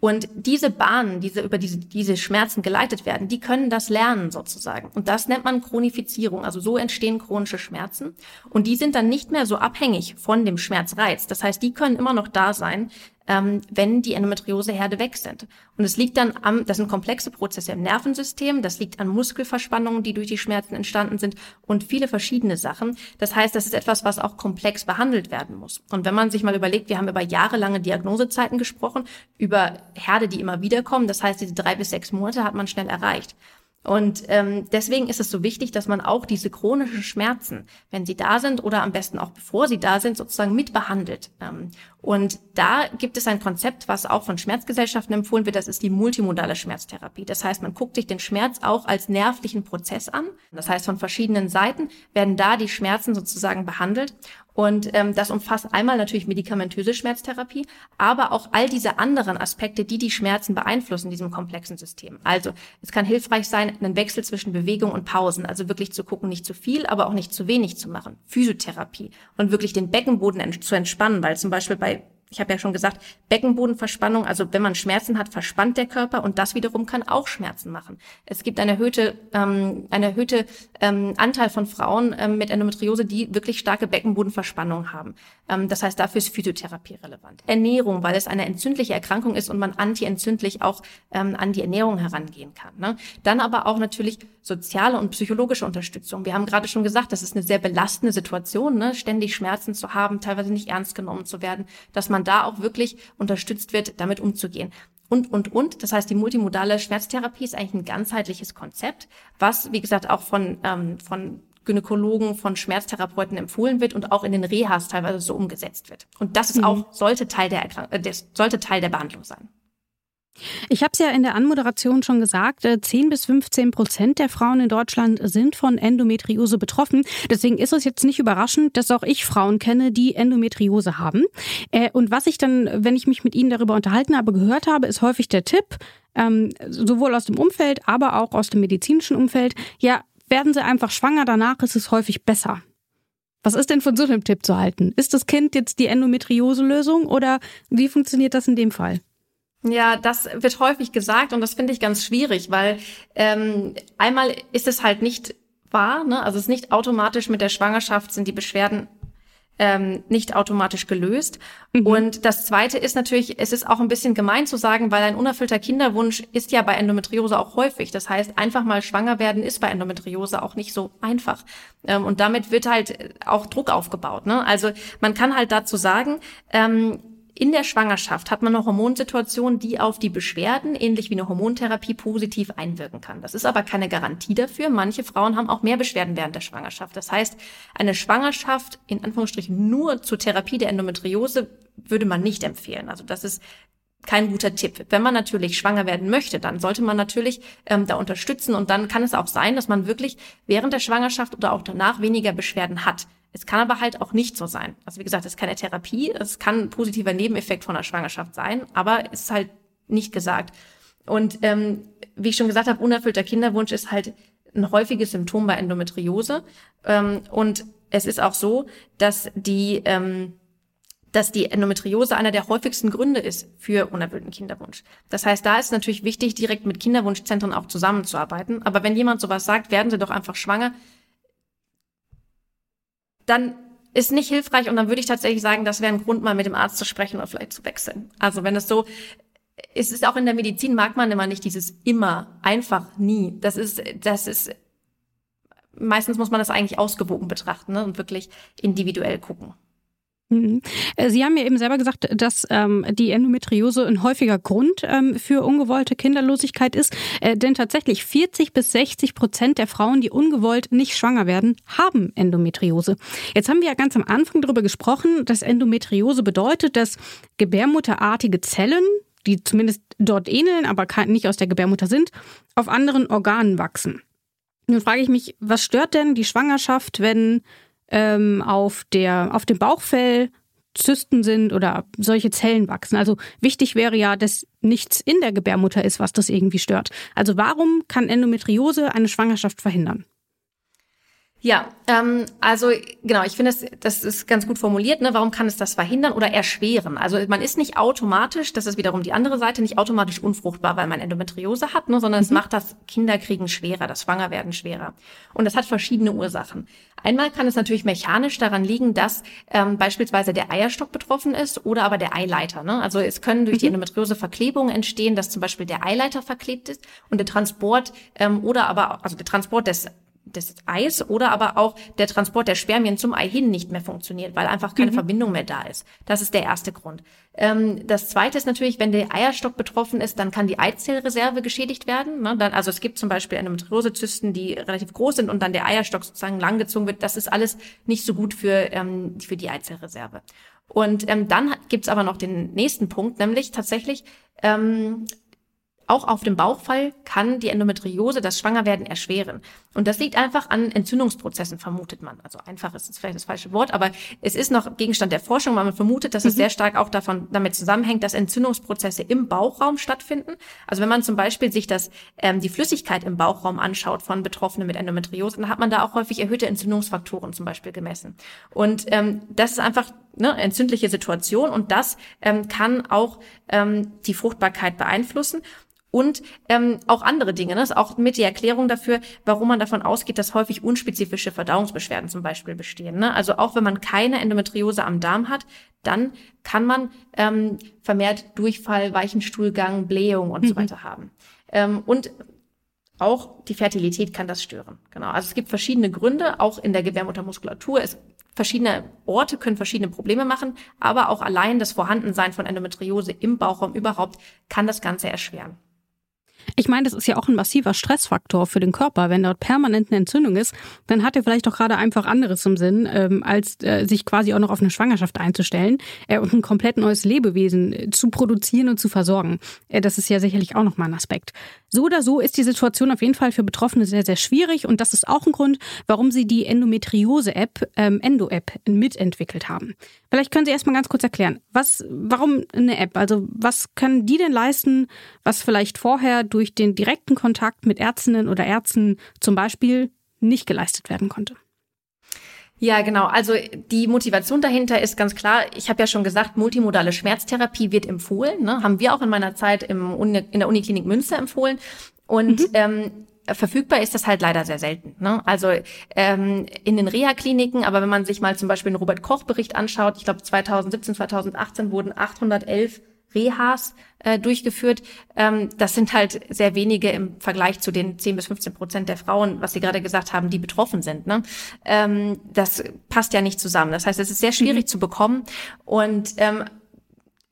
Und diese Bahnen, diese über diese, diese Schmerzen geleitet werden, die können das lernen sozusagen. Und das nennt man Chronifizierung. Also so entstehen chronische Schmerzen. Und die sind dann nicht mehr so abhängig von dem Schmerzreiz. Das heißt, die können immer noch da sein, ähm, wenn die Endometrioseherde weg sind. Und es liegt dann am, das sind komplexe Prozesse im Nervensystem, das liegt an Muskelverspannungen, die durch die Schmerzen entstanden sind und viele verschiedene Sachen. Das heißt, das ist etwas, was auch komplex behandelt werden muss. Und wenn man sich mal überlegt, wir haben über jahrelange Diagnosezeiten gesprochen, über Herde, die immer wiederkommen, das heißt, diese drei bis sechs Monate hat man schnell erreicht. Und ähm, deswegen ist es so wichtig, dass man auch diese chronischen Schmerzen, wenn sie da sind oder am besten auch bevor sie da sind, sozusagen mitbehandelt. Ähm, und da gibt es ein Konzept, was auch von Schmerzgesellschaften empfohlen wird, das ist die multimodale Schmerztherapie. Das heißt, man guckt sich den Schmerz auch als nervlichen Prozess an. Das heißt, von verschiedenen Seiten werden da die Schmerzen sozusagen behandelt. Und ähm, das umfasst einmal natürlich medikamentöse Schmerztherapie, aber auch all diese anderen Aspekte, die die Schmerzen beeinflussen in diesem komplexen System. Also es kann hilfreich sein, einen Wechsel zwischen Bewegung und Pausen, also wirklich zu gucken, nicht zu viel, aber auch nicht zu wenig zu machen. Physiotherapie und wirklich den Beckenboden ent zu entspannen, weil zum Beispiel bei ich habe ja schon gesagt, Beckenbodenverspannung, also wenn man Schmerzen hat, verspannt der Körper und das wiederum kann auch Schmerzen machen. Es gibt eine erhöhte, ähm, eine erhöhte ähm, Anteil von Frauen ähm, mit Endometriose, die wirklich starke Beckenbodenverspannung haben. Ähm, das heißt, dafür ist Physiotherapie relevant. Ernährung, weil es eine entzündliche Erkrankung ist und man antientzündlich auch ähm, an die Ernährung herangehen kann. Ne? Dann aber auch natürlich soziale und psychologische Unterstützung. Wir haben gerade schon gesagt, das ist eine sehr belastende Situation, ne? ständig Schmerzen zu haben, teilweise nicht ernst genommen zu werden, dass man da auch wirklich unterstützt wird, damit umzugehen und, und, und. Das heißt, die multimodale Schmerztherapie ist eigentlich ein ganzheitliches Konzept, was, wie gesagt, auch von, ähm, von Gynäkologen, von Schmerztherapeuten empfohlen wird und auch in den Rehas teilweise so umgesetzt wird. Und das ist mhm. auch, sollte Teil der, äh, sollte Teil der Behandlung sein. Ich habe es ja in der Anmoderation schon gesagt, 10 äh, bis 15 Prozent der Frauen in Deutschland sind von Endometriose betroffen. Deswegen ist es jetzt nicht überraschend, dass auch ich Frauen kenne, die Endometriose haben. Äh, und was ich dann, wenn ich mich mit ihnen darüber unterhalten habe, gehört habe, ist häufig der Tipp, ähm, sowohl aus dem Umfeld, aber auch aus dem medizinischen Umfeld, ja, werden sie einfach schwanger, danach ist es häufig besser. Was ist denn von so einem Tipp zu halten? Ist das Kind jetzt die Endometriose-Lösung oder wie funktioniert das in dem Fall? Ja, das wird häufig gesagt und das finde ich ganz schwierig, weil ähm, einmal ist es halt nicht wahr, ne? also es ist nicht automatisch mit der Schwangerschaft sind die Beschwerden ähm, nicht automatisch gelöst. Mhm. Und das Zweite ist natürlich, es ist auch ein bisschen gemein zu sagen, weil ein unerfüllter Kinderwunsch ist ja bei Endometriose auch häufig. Das heißt, einfach mal schwanger werden ist bei Endometriose auch nicht so einfach. Ähm, und damit wird halt auch Druck aufgebaut. Ne? Also man kann halt dazu sagen, ähm, in der Schwangerschaft hat man eine Hormonsituation, die auf die Beschwerden, ähnlich wie eine Hormontherapie, positiv einwirken kann. Das ist aber keine Garantie dafür. Manche Frauen haben auch mehr Beschwerden während der Schwangerschaft. Das heißt, eine Schwangerschaft in Anführungsstrichen nur zur Therapie der Endometriose würde man nicht empfehlen. Also das ist kein guter Tipp. Wenn man natürlich schwanger werden möchte, dann sollte man natürlich ähm, da unterstützen und dann kann es auch sein, dass man wirklich während der Schwangerschaft oder auch danach weniger Beschwerden hat. Es kann aber halt auch nicht so sein. Also wie gesagt, es ist keine Therapie, es kann ein positiver Nebeneffekt von der Schwangerschaft sein, aber es ist halt nicht gesagt. Und ähm, wie ich schon gesagt habe, unerfüllter Kinderwunsch ist halt ein häufiges Symptom bei Endometriose. Ähm, und es ist auch so, dass die ähm, dass die Endometriose einer der häufigsten Gründe ist für unerfüllten Kinderwunsch. Das heißt, da ist natürlich wichtig, direkt mit Kinderwunschzentren auch zusammenzuarbeiten. Aber wenn jemand sowas sagt, werden Sie doch einfach schwanger, dann ist nicht hilfreich und dann würde ich tatsächlich sagen, das wäre ein Grund, mal mit dem Arzt zu sprechen oder vielleicht zu wechseln. Also wenn es so es ist auch in der Medizin mag man immer nicht dieses immer, einfach, nie. Das ist, das ist, meistens muss man das eigentlich ausgewogen betrachten ne, und wirklich individuell gucken. Mhm. Äh, Sie haben ja eben selber gesagt, dass ähm, die Endometriose ein häufiger Grund ähm, für ungewollte Kinderlosigkeit ist. Äh, denn tatsächlich 40 bis 60 Prozent der Frauen, die ungewollt nicht schwanger werden, haben Endometriose. Jetzt haben wir ja ganz am Anfang darüber gesprochen, dass Endometriose bedeutet, dass gebärmutterartige Zellen, die zumindest dort ähneln, aber nicht aus der Gebärmutter sind, auf anderen Organen wachsen. Nun frage ich mich, was stört denn die Schwangerschaft, wenn ähm, auf, der, auf dem Bauchfell Zysten sind oder solche Zellen wachsen. Also wichtig wäre ja, dass nichts in der Gebärmutter ist, was das irgendwie stört. Also warum kann Endometriose eine Schwangerschaft verhindern? Ja, ähm, also genau, ich finde, das, das ist ganz gut formuliert. Ne? Warum kann es das verhindern oder erschweren? Also man ist nicht automatisch, das ist wiederum die andere Seite, nicht automatisch unfruchtbar, weil man Endometriose hat, ne? sondern mhm. es macht das Kinderkriegen schwerer, das Schwangerwerden schwerer. Und das hat verschiedene Ursachen. Einmal kann es natürlich mechanisch daran liegen, dass ähm, beispielsweise der Eierstock betroffen ist oder aber der Eileiter. Ne? Also es können durch die mhm. Endometriose Verklebungen entstehen, dass zum Beispiel der Eileiter verklebt ist und der Transport ähm, oder aber also der Transport des des Eis oder aber auch der Transport der Spermien zum Ei hin nicht mehr funktioniert, weil einfach keine mhm. Verbindung mehr da ist. Das ist der erste Grund. Ähm, das zweite ist natürlich, wenn der Eierstock betroffen ist, dann kann die Eizellreserve geschädigt werden. Ne? Dann, also es gibt zum Beispiel Endometriosezysten, die relativ groß sind und dann der Eierstock sozusagen langgezogen wird. Das ist alles nicht so gut für, ähm, für die Eizellreserve. Und ähm, dann gibt's aber noch den nächsten Punkt, nämlich tatsächlich ähm, auch auf dem Bauchfall kann die Endometriose das Schwangerwerden erschweren. Und das liegt einfach an Entzündungsprozessen, vermutet man. Also einfach ist vielleicht das falsche Wort, aber es ist noch Gegenstand der Forschung, weil man vermutet, dass mhm. es sehr stark auch davon, damit zusammenhängt, dass Entzündungsprozesse im Bauchraum stattfinden. Also wenn man zum Beispiel sich das, ähm, die Flüssigkeit im Bauchraum anschaut von Betroffenen mit Endometriose, dann hat man da auch häufig erhöhte Entzündungsfaktoren zum Beispiel gemessen. Und ähm, das ist einfach ne, entzündliche Situation und das ähm, kann auch ähm, die Fruchtbarkeit beeinflussen und ähm, auch andere Dinge. Ne? Das ist auch mit die Erklärung dafür, warum man davon ausgeht, dass häufig unspezifische Verdauungsbeschwerden zum Beispiel bestehen. Ne? Also auch wenn man keine Endometriose am Darm hat, dann kann man ähm, vermehrt Durchfall, Weichenstuhlgang, Blähung und mhm. so weiter haben. Ähm, und auch die Fertilität kann das stören. Genau. Also es gibt verschiedene Gründe, auch in der Gebärmuttermuskulatur. Es verschiedene Orte können verschiedene Probleme machen, aber auch allein das Vorhandensein von Endometriose im Bauchraum überhaupt kann das Ganze erschweren. Ich meine, das ist ja auch ein massiver Stressfaktor für den Körper. Wenn dort permanent eine Entzündung ist, dann hat er vielleicht doch gerade einfach anderes im Sinn, ähm, als äh, sich quasi auch noch auf eine Schwangerschaft einzustellen äh, und ein komplett neues Lebewesen äh, zu produzieren und zu versorgen. Äh, das ist ja sicherlich auch nochmal ein Aspekt. So oder so ist die Situation auf jeden Fall für Betroffene sehr, sehr schwierig und das ist auch ein Grund, warum sie die Endometriose-App, ähm, Endo-App, mitentwickelt haben. Vielleicht können Sie erstmal ganz kurz erklären, was, warum eine App? Also was können die denn leisten, was vielleicht vorher durch den direkten Kontakt mit Ärztinnen oder Ärzten zum Beispiel nicht geleistet werden konnte? Ja, genau. Also die Motivation dahinter ist ganz klar. Ich habe ja schon gesagt, multimodale Schmerztherapie wird empfohlen. Ne? Haben wir auch in meiner Zeit im Uni, in der Uniklinik Münster empfohlen. Und mhm. ähm, verfügbar ist das halt leider sehr selten. Ne? Also ähm, in den Reha-Kliniken, aber wenn man sich mal zum Beispiel den Robert-Koch-Bericht anschaut, ich glaube 2017, 2018 wurden 811 Rehas äh, durchgeführt. Ähm, das sind halt sehr wenige im Vergleich zu den 10 bis 15 Prozent der Frauen, was Sie gerade gesagt haben, die betroffen sind. Ne? Ähm, das passt ja nicht zusammen. Das heißt, es ist sehr schwierig mhm. zu bekommen. Und ähm,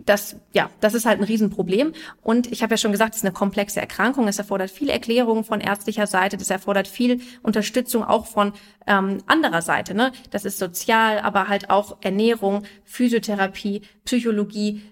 das, ja, das ist halt ein Riesenproblem. Und ich habe ja schon gesagt, es ist eine komplexe Erkrankung. Es erfordert viel Erklärung von ärztlicher Seite. Das erfordert viel Unterstützung auch von ähm, anderer Seite. Ne? Das ist sozial, aber halt auch Ernährung, Physiotherapie, Psychologie.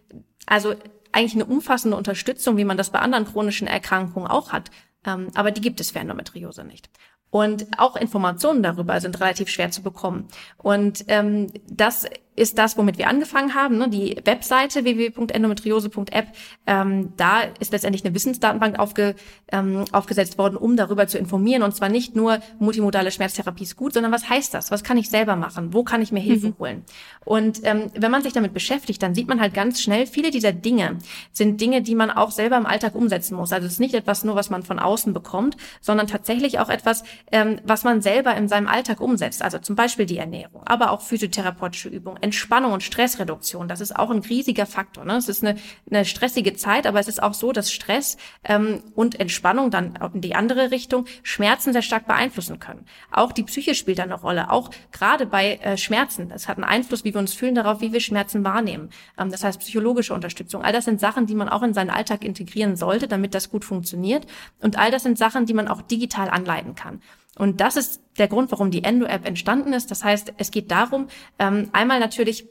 Also eigentlich eine umfassende Unterstützung, wie man das bei anderen chronischen Erkrankungen auch hat. Ähm, aber die gibt es für Endometriose nicht. Und auch Informationen darüber sind relativ schwer zu bekommen. Und ähm, das ist das, womit wir angefangen haben. Ne? Die Webseite www.endometriose.app, ähm, da ist letztendlich eine Wissensdatenbank aufge, ähm, aufgesetzt worden, um darüber zu informieren. Und zwar nicht nur multimodale Schmerztherapie ist gut, sondern was heißt das? Was kann ich selber machen? Wo kann ich mir Hilfe mhm. holen? Und ähm, wenn man sich damit beschäftigt, dann sieht man halt ganz schnell, viele dieser Dinge sind Dinge, die man auch selber im Alltag umsetzen muss. Also es ist nicht etwas nur, was man von außen bekommt, sondern tatsächlich auch etwas, ähm, was man selber in seinem Alltag umsetzt. Also zum Beispiel die Ernährung, aber auch physiotherapeutische Übungen, Entspannung und Stressreduktion. Das ist auch ein riesiger Faktor. Ne? Es ist eine, eine stressige Zeit, aber es ist auch so, dass Stress ähm, und Entspannung dann in die andere Richtung Schmerzen sehr stark beeinflussen können. Auch die Psyche spielt da eine Rolle. Auch gerade bei äh, Schmerzen. Das hat einen Einfluss, wie wir uns fühlen, darauf, wie wir Schmerzen wahrnehmen. Ähm, das heißt psychologische Unterstützung. All das sind Sachen, die man auch in seinen Alltag integrieren sollte, damit das gut funktioniert. Und all das sind Sachen, die man auch digital anleiten kann. Und das ist der Grund, warum die Endo-App entstanden ist. Das heißt, es geht darum, ähm, einmal natürlich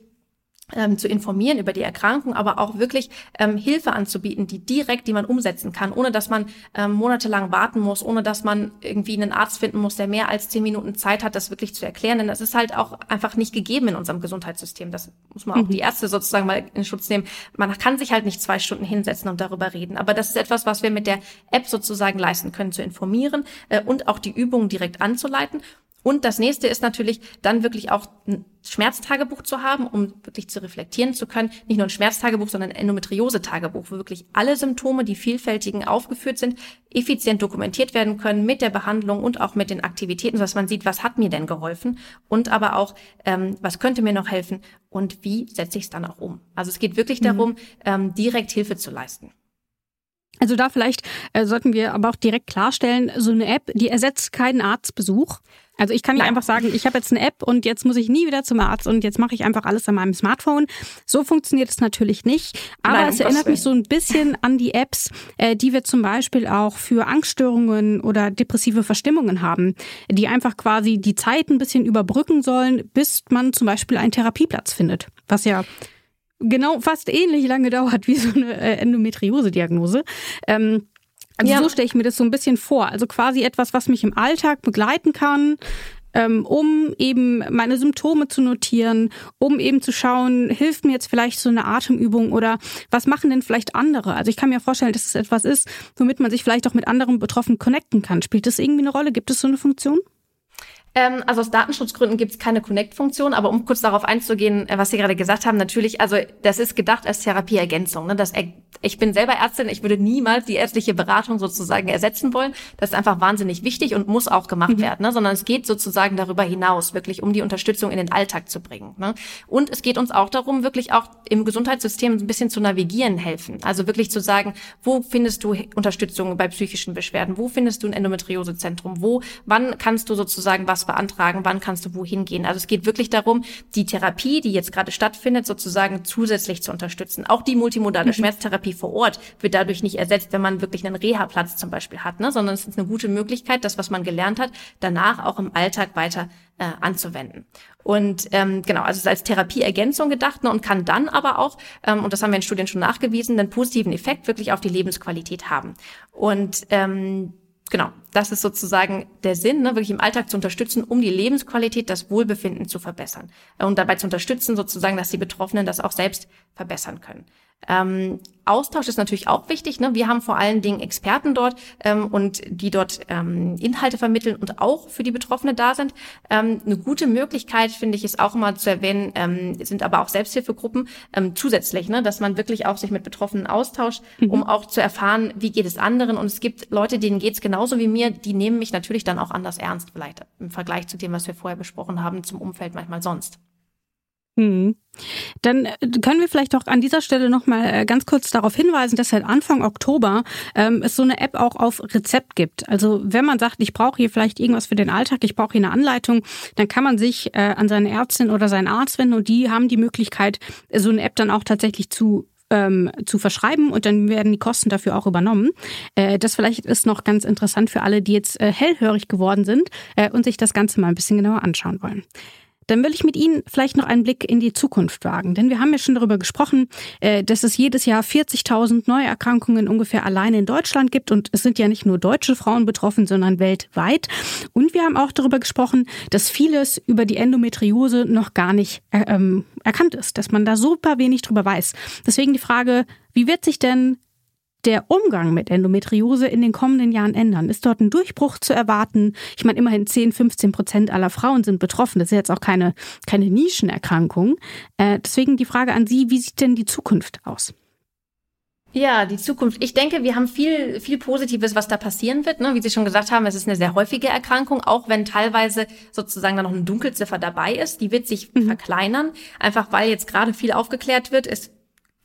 ähm, zu informieren über die Erkrankung, aber auch wirklich ähm, Hilfe anzubieten, die direkt, die man umsetzen kann, ohne dass man ähm, monatelang warten muss, ohne dass man irgendwie einen Arzt finden muss, der mehr als zehn Minuten Zeit hat, das wirklich zu erklären. Denn das ist halt auch einfach nicht gegeben in unserem Gesundheitssystem. Das muss man auch mhm. die Ärzte sozusagen mal in Schutz nehmen. Man kann sich halt nicht zwei Stunden hinsetzen und darüber reden. Aber das ist etwas, was wir mit der App sozusagen leisten können, zu informieren äh, und auch die Übungen direkt anzuleiten. Und das nächste ist natürlich dann wirklich auch ein Schmerztagebuch zu haben, um wirklich zu reflektieren zu können. Nicht nur ein Schmerztagebuch, sondern ein Endometriose-Tagebuch, wo wirklich alle Symptome, die vielfältigen aufgeführt sind, effizient dokumentiert werden können mit der Behandlung und auch mit den Aktivitäten, sodass man sieht, was hat mir denn geholfen und aber auch, ähm, was könnte mir noch helfen und wie setze ich es dann auch um. Also es geht wirklich mhm. darum, ähm, direkt Hilfe zu leisten. Also da vielleicht äh, sollten wir aber auch direkt klarstellen, so eine App, die ersetzt keinen Arztbesuch. Also ich kann nicht einfach sagen, ich habe jetzt eine App und jetzt muss ich nie wieder zum Arzt und jetzt mache ich einfach alles an meinem Smartphone. So funktioniert es natürlich nicht. Aber Nein, es erinnert mich so ein bisschen an die Apps, äh, die wir zum Beispiel auch für Angststörungen oder depressive Verstimmungen haben, die einfach quasi die Zeit ein bisschen überbrücken sollen, bis man zum Beispiel einen Therapieplatz findet. Was ja genau fast ähnlich lange dauert wie so eine äh, Endometriose-Diagnose. Ähm, also ja. so stelle ich mir das so ein bisschen vor. Also quasi etwas, was mich im Alltag begleiten kann, ähm, um eben meine Symptome zu notieren, um eben zu schauen, hilft mir jetzt vielleicht so eine Atemübung oder was machen denn vielleicht andere? Also ich kann mir vorstellen, dass es etwas ist, womit man sich vielleicht auch mit anderen Betroffenen connecten kann. Spielt das irgendwie eine Rolle? Gibt es so eine Funktion? Ähm, also aus Datenschutzgründen gibt es keine Connect-Funktion, aber um kurz darauf einzugehen, äh, was Sie gerade gesagt haben, natürlich, also das ist gedacht als Therapieergänzung. Ne? Das, ich bin selber Ärztin, ich würde niemals die ärztliche Beratung sozusagen ersetzen wollen. Das ist einfach wahnsinnig wichtig und muss auch gemacht mhm. werden, ne? sondern es geht sozusagen darüber hinaus, wirklich um die Unterstützung in den Alltag zu bringen. Ne? Und es geht uns auch darum, wirklich auch im Gesundheitssystem ein bisschen zu navigieren helfen. Also wirklich zu sagen, wo findest du Unterstützung bei psychischen Beschwerden? Wo findest du ein Endometriosezentrum? Wo, wann kannst du sozusagen was beantragen, wann kannst du wohin gehen. Also es geht wirklich darum, die Therapie, die jetzt gerade stattfindet, sozusagen zusätzlich zu unterstützen. Auch die multimodale mhm. Schmerztherapie vor Ort wird dadurch nicht ersetzt, wenn man wirklich einen Reha-Platz zum Beispiel hat, ne? sondern es ist eine gute Möglichkeit, das, was man gelernt hat, danach auch im Alltag weiter äh, anzuwenden. Und ähm, genau, also es ist als Therapieergänzung gedacht ne, und kann dann aber auch, ähm, und das haben wir in Studien schon nachgewiesen, einen positiven Effekt wirklich auf die Lebensqualität haben. Und ähm, genau, das ist sozusagen der Sinn, ne, wirklich im Alltag zu unterstützen, um die Lebensqualität, das Wohlbefinden zu verbessern. Und dabei zu unterstützen, sozusagen, dass die Betroffenen das auch selbst verbessern können. Ähm, Austausch ist natürlich auch wichtig. Ne? Wir haben vor allen Dingen Experten dort ähm, und die dort ähm, Inhalte vermitteln und auch für die Betroffene da sind. Ähm, eine gute Möglichkeit, finde ich, ist auch immer zu erwähnen, ähm, sind aber auch Selbsthilfegruppen ähm, zusätzlich, ne? dass man wirklich auch sich mit Betroffenen austauscht, mhm. um auch zu erfahren, wie geht es anderen. Und es gibt Leute, denen geht es genauso wie mir, die nehmen mich natürlich dann auch anders ernst, vielleicht im Vergleich zu dem, was wir vorher besprochen haben, zum Umfeld manchmal sonst. Hm. Dann äh, können wir vielleicht auch an dieser Stelle noch mal äh, ganz kurz darauf hinweisen, dass seit Anfang Oktober ähm, es so eine App auch auf Rezept gibt. Also wenn man sagt, ich brauche hier vielleicht irgendwas für den Alltag, ich brauche hier eine Anleitung, dann kann man sich äh, an seine Ärztin oder seinen Arzt wenden und die haben die Möglichkeit, so eine App dann auch tatsächlich zu ähm, zu verschreiben und dann werden die Kosten dafür auch übernommen. Äh, das vielleicht ist noch ganz interessant für alle, die jetzt äh, hellhörig geworden sind äh, und sich das Ganze mal ein bisschen genauer anschauen wollen. Dann will ich mit Ihnen vielleicht noch einen Blick in die Zukunft wagen. Denn wir haben ja schon darüber gesprochen, äh, dass es jedes Jahr 40.000 neue Erkrankungen ungefähr alleine in Deutschland gibt. Und es sind ja nicht nur deutsche Frauen betroffen, sondern weltweit. Und wir haben auch darüber gesprochen, dass vieles über die Endometriose noch gar nicht äh, ähm, erkannt ist, dass man da super wenig drüber weiß. Deswegen die Frage, wie wird sich denn der Umgang mit Endometriose in den kommenden Jahren ändern? Ist dort ein Durchbruch zu erwarten? Ich meine, immerhin 10, 15 Prozent aller Frauen sind betroffen. Das ist jetzt auch keine, keine Nischenerkrankung. Äh, deswegen die Frage an Sie, wie sieht denn die Zukunft aus? Ja, die Zukunft. Ich denke, wir haben viel, viel Positives, was da passieren wird. Ne? Wie Sie schon gesagt haben, es ist eine sehr häufige Erkrankung, auch wenn teilweise sozusagen da noch eine Dunkelziffer dabei ist. Die wird sich mhm. verkleinern, einfach weil jetzt gerade viel aufgeklärt wird. Es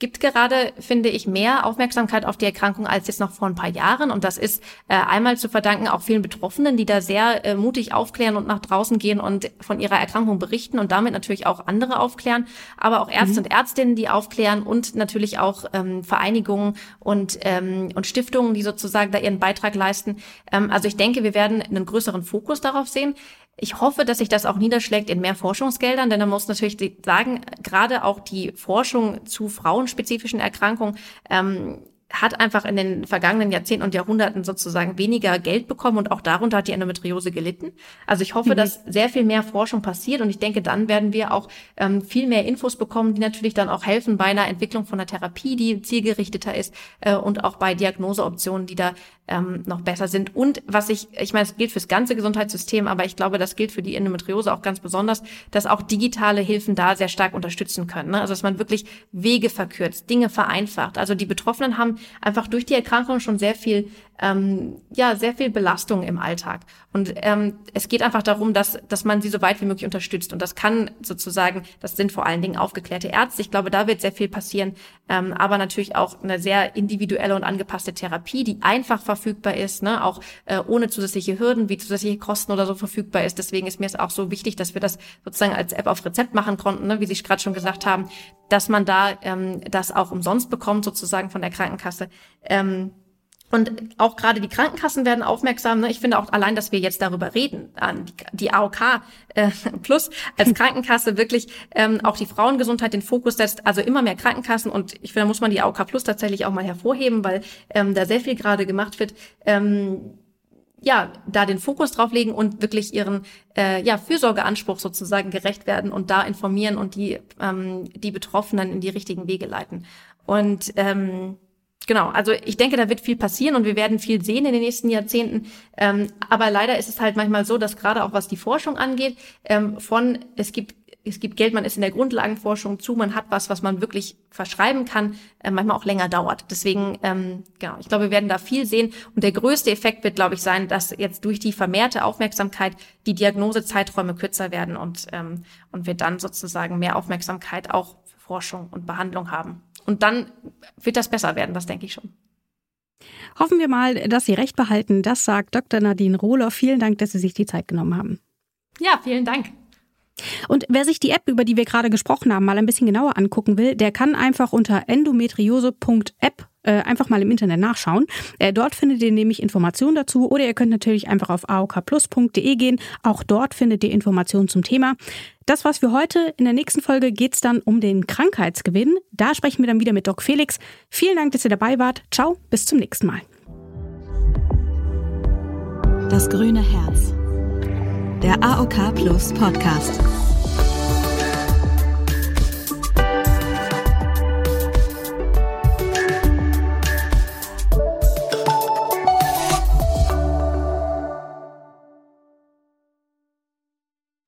gibt gerade, finde ich, mehr Aufmerksamkeit auf die Erkrankung als jetzt noch vor ein paar Jahren. Und das ist äh, einmal zu verdanken auch vielen Betroffenen, die da sehr äh, mutig aufklären und nach draußen gehen und von ihrer Erkrankung berichten und damit natürlich auch andere aufklären, aber auch Ärzte mhm. und Ärztinnen, die aufklären und natürlich auch ähm, Vereinigungen und, ähm, und Stiftungen, die sozusagen da ihren Beitrag leisten. Ähm, also ich denke, wir werden einen größeren Fokus darauf sehen. Ich hoffe, dass sich das auch niederschlägt in mehr Forschungsgeldern, denn man muss natürlich sagen, gerade auch die Forschung zu frauenspezifischen Erkrankungen ähm, hat einfach in den vergangenen Jahrzehnten und Jahrhunderten sozusagen weniger Geld bekommen und auch darunter hat die Endometriose gelitten. Also ich hoffe, mhm. dass sehr viel mehr Forschung passiert und ich denke, dann werden wir auch ähm, viel mehr Infos bekommen, die natürlich dann auch helfen bei einer Entwicklung von einer Therapie, die zielgerichteter ist äh, und auch bei Diagnoseoptionen, die da ähm, noch besser sind. Und was ich, ich meine, es gilt fürs ganze Gesundheitssystem, aber ich glaube, das gilt für die Endometriose auch ganz besonders, dass auch digitale Hilfen da sehr stark unterstützen können. Ne? Also dass man wirklich Wege verkürzt, Dinge vereinfacht. Also die Betroffenen haben einfach durch die Erkrankung schon sehr viel ähm, ja sehr viel Belastung im Alltag. Und ähm, es geht einfach darum, dass, dass man sie so weit wie möglich unterstützt. Und das kann sozusagen, das sind vor allen Dingen aufgeklärte Ärzte. Ich glaube, da wird sehr viel passieren. Ähm, aber natürlich auch eine sehr individuelle und angepasste Therapie, die einfach verfügbar ist, ne? auch äh, ohne zusätzliche Hürden, wie zusätzliche Kosten oder so verfügbar ist. Deswegen ist mir es auch so wichtig, dass wir das sozusagen als App auf Rezept machen konnten, ne? wie Sie gerade schon gesagt haben, dass man da ähm, das auch umsonst bekommt, sozusagen von der Krankenkasse. Ähm, und auch gerade die Krankenkassen werden aufmerksam. Ne? Ich finde auch allein, dass wir jetzt darüber reden, die AOK äh, [LAUGHS] Plus als Krankenkasse wirklich ähm, auch die Frauengesundheit den Fokus setzt. Also immer mehr Krankenkassen und ich finde, da muss man die AOK Plus tatsächlich auch mal hervorheben, weil ähm, da sehr viel gerade gemacht wird. Ähm, ja, da den Fokus drauf legen und wirklich ihren äh, ja, Fürsorgeanspruch sozusagen gerecht werden und da informieren und die, ähm, die Betroffenen in die richtigen Wege leiten. Und ähm, genau, also ich denke, da wird viel passieren und wir werden viel sehen in den nächsten Jahrzehnten. Ähm, aber leider ist es halt manchmal so, dass gerade auch was die Forschung angeht, ähm, von es gibt es gibt Geld, man ist in der Grundlagenforschung zu, man hat was, was man wirklich verschreiben kann, äh, manchmal auch länger dauert. Deswegen, ähm, genau, ich glaube, wir werden da viel sehen. Und der größte Effekt wird, glaube ich, sein, dass jetzt durch die vermehrte Aufmerksamkeit die Diagnosezeiträume kürzer werden und, ähm, und wir dann sozusagen mehr Aufmerksamkeit auch für Forschung und Behandlung haben. Und dann wird das besser werden, das denke ich schon. Hoffen wir mal, dass Sie recht behalten. Das sagt Dr. Nadine Rohler. Vielen Dank, dass Sie sich die Zeit genommen haben. Ja, vielen Dank. Und wer sich die App, über die wir gerade gesprochen haben, mal ein bisschen genauer angucken will, der kann einfach unter endometriose.app äh, einfach mal im Internet nachschauen. Äh, dort findet ihr nämlich Informationen dazu oder ihr könnt natürlich einfach auf aokplus.de gehen. Auch dort findet ihr Informationen zum Thema. Das war's für heute. In der nächsten Folge geht's dann um den Krankheitsgewinn. Da sprechen wir dann wieder mit Doc Felix. Vielen Dank, dass ihr dabei wart. Ciao, bis zum nächsten Mal. Das grüne Herz. Der AOK Plus Podcast.